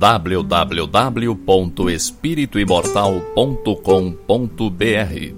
www.espirituimortal.com.br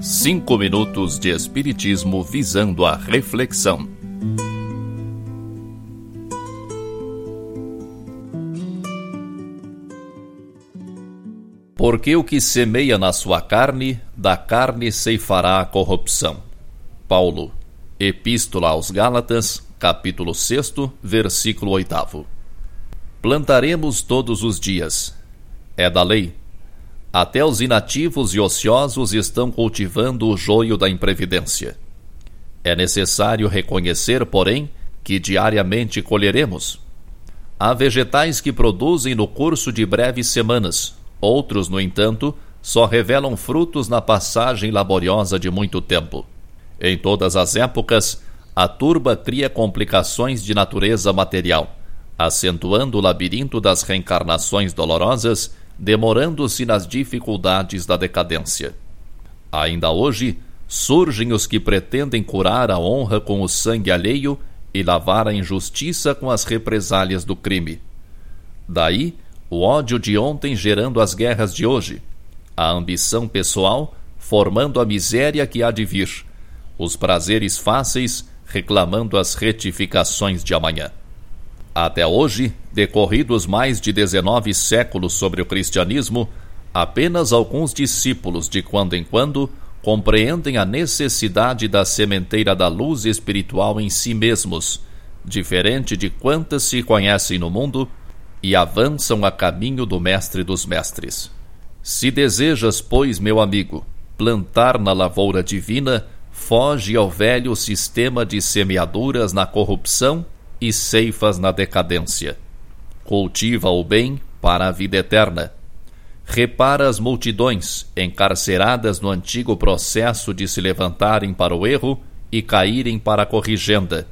Cinco minutos de Espiritismo visando a reflexão. Porque o que semeia na sua carne, da carne ceifará a corrupção. Paulo, Epístola aos Gálatas, capítulo 6, versículo 8. Plantaremos todos os dias. É da lei. Até os inativos e ociosos estão cultivando o joio da imprevidência. É necessário reconhecer, porém, que diariamente colheremos. Há vegetais que produzem no curso de breves semanas, outros, no entanto, só revelam frutos na passagem laboriosa de muito tempo. Em todas as épocas, a turba cria complicações de natureza material, acentuando o labirinto das reencarnações dolorosas, demorando-se nas dificuldades da decadência. Ainda hoje, surgem os que pretendem curar a honra com o sangue alheio e lavar a injustiça com as represálias do crime. Daí, o ódio de ontem gerando as guerras de hoje, a ambição pessoal formando a miséria que há de vir, os prazeres fáceis reclamando as retificações de amanhã. Até hoje, decorridos mais de 19 séculos sobre o cristianismo, apenas alguns discípulos, de quando em quando, compreendem a necessidade da sementeira da luz espiritual em si mesmos, diferente de quantas se conhecem no mundo, e avançam a caminho do Mestre dos Mestres. Se desejas, pois, meu amigo, plantar na lavoura divina, foge ao velho sistema de semeaduras na corrupção e ceifas na decadência. Cultiva o bem para a vida eterna. Repara as multidões encarceradas no antigo processo de se levantarem para o erro e caírem para a corrigenda,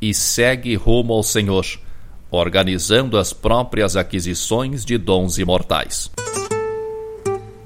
e segue rumo ao Senhor, organizando as próprias aquisições de dons imortais